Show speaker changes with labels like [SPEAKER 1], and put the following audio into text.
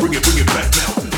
[SPEAKER 1] bring it, bring it back now.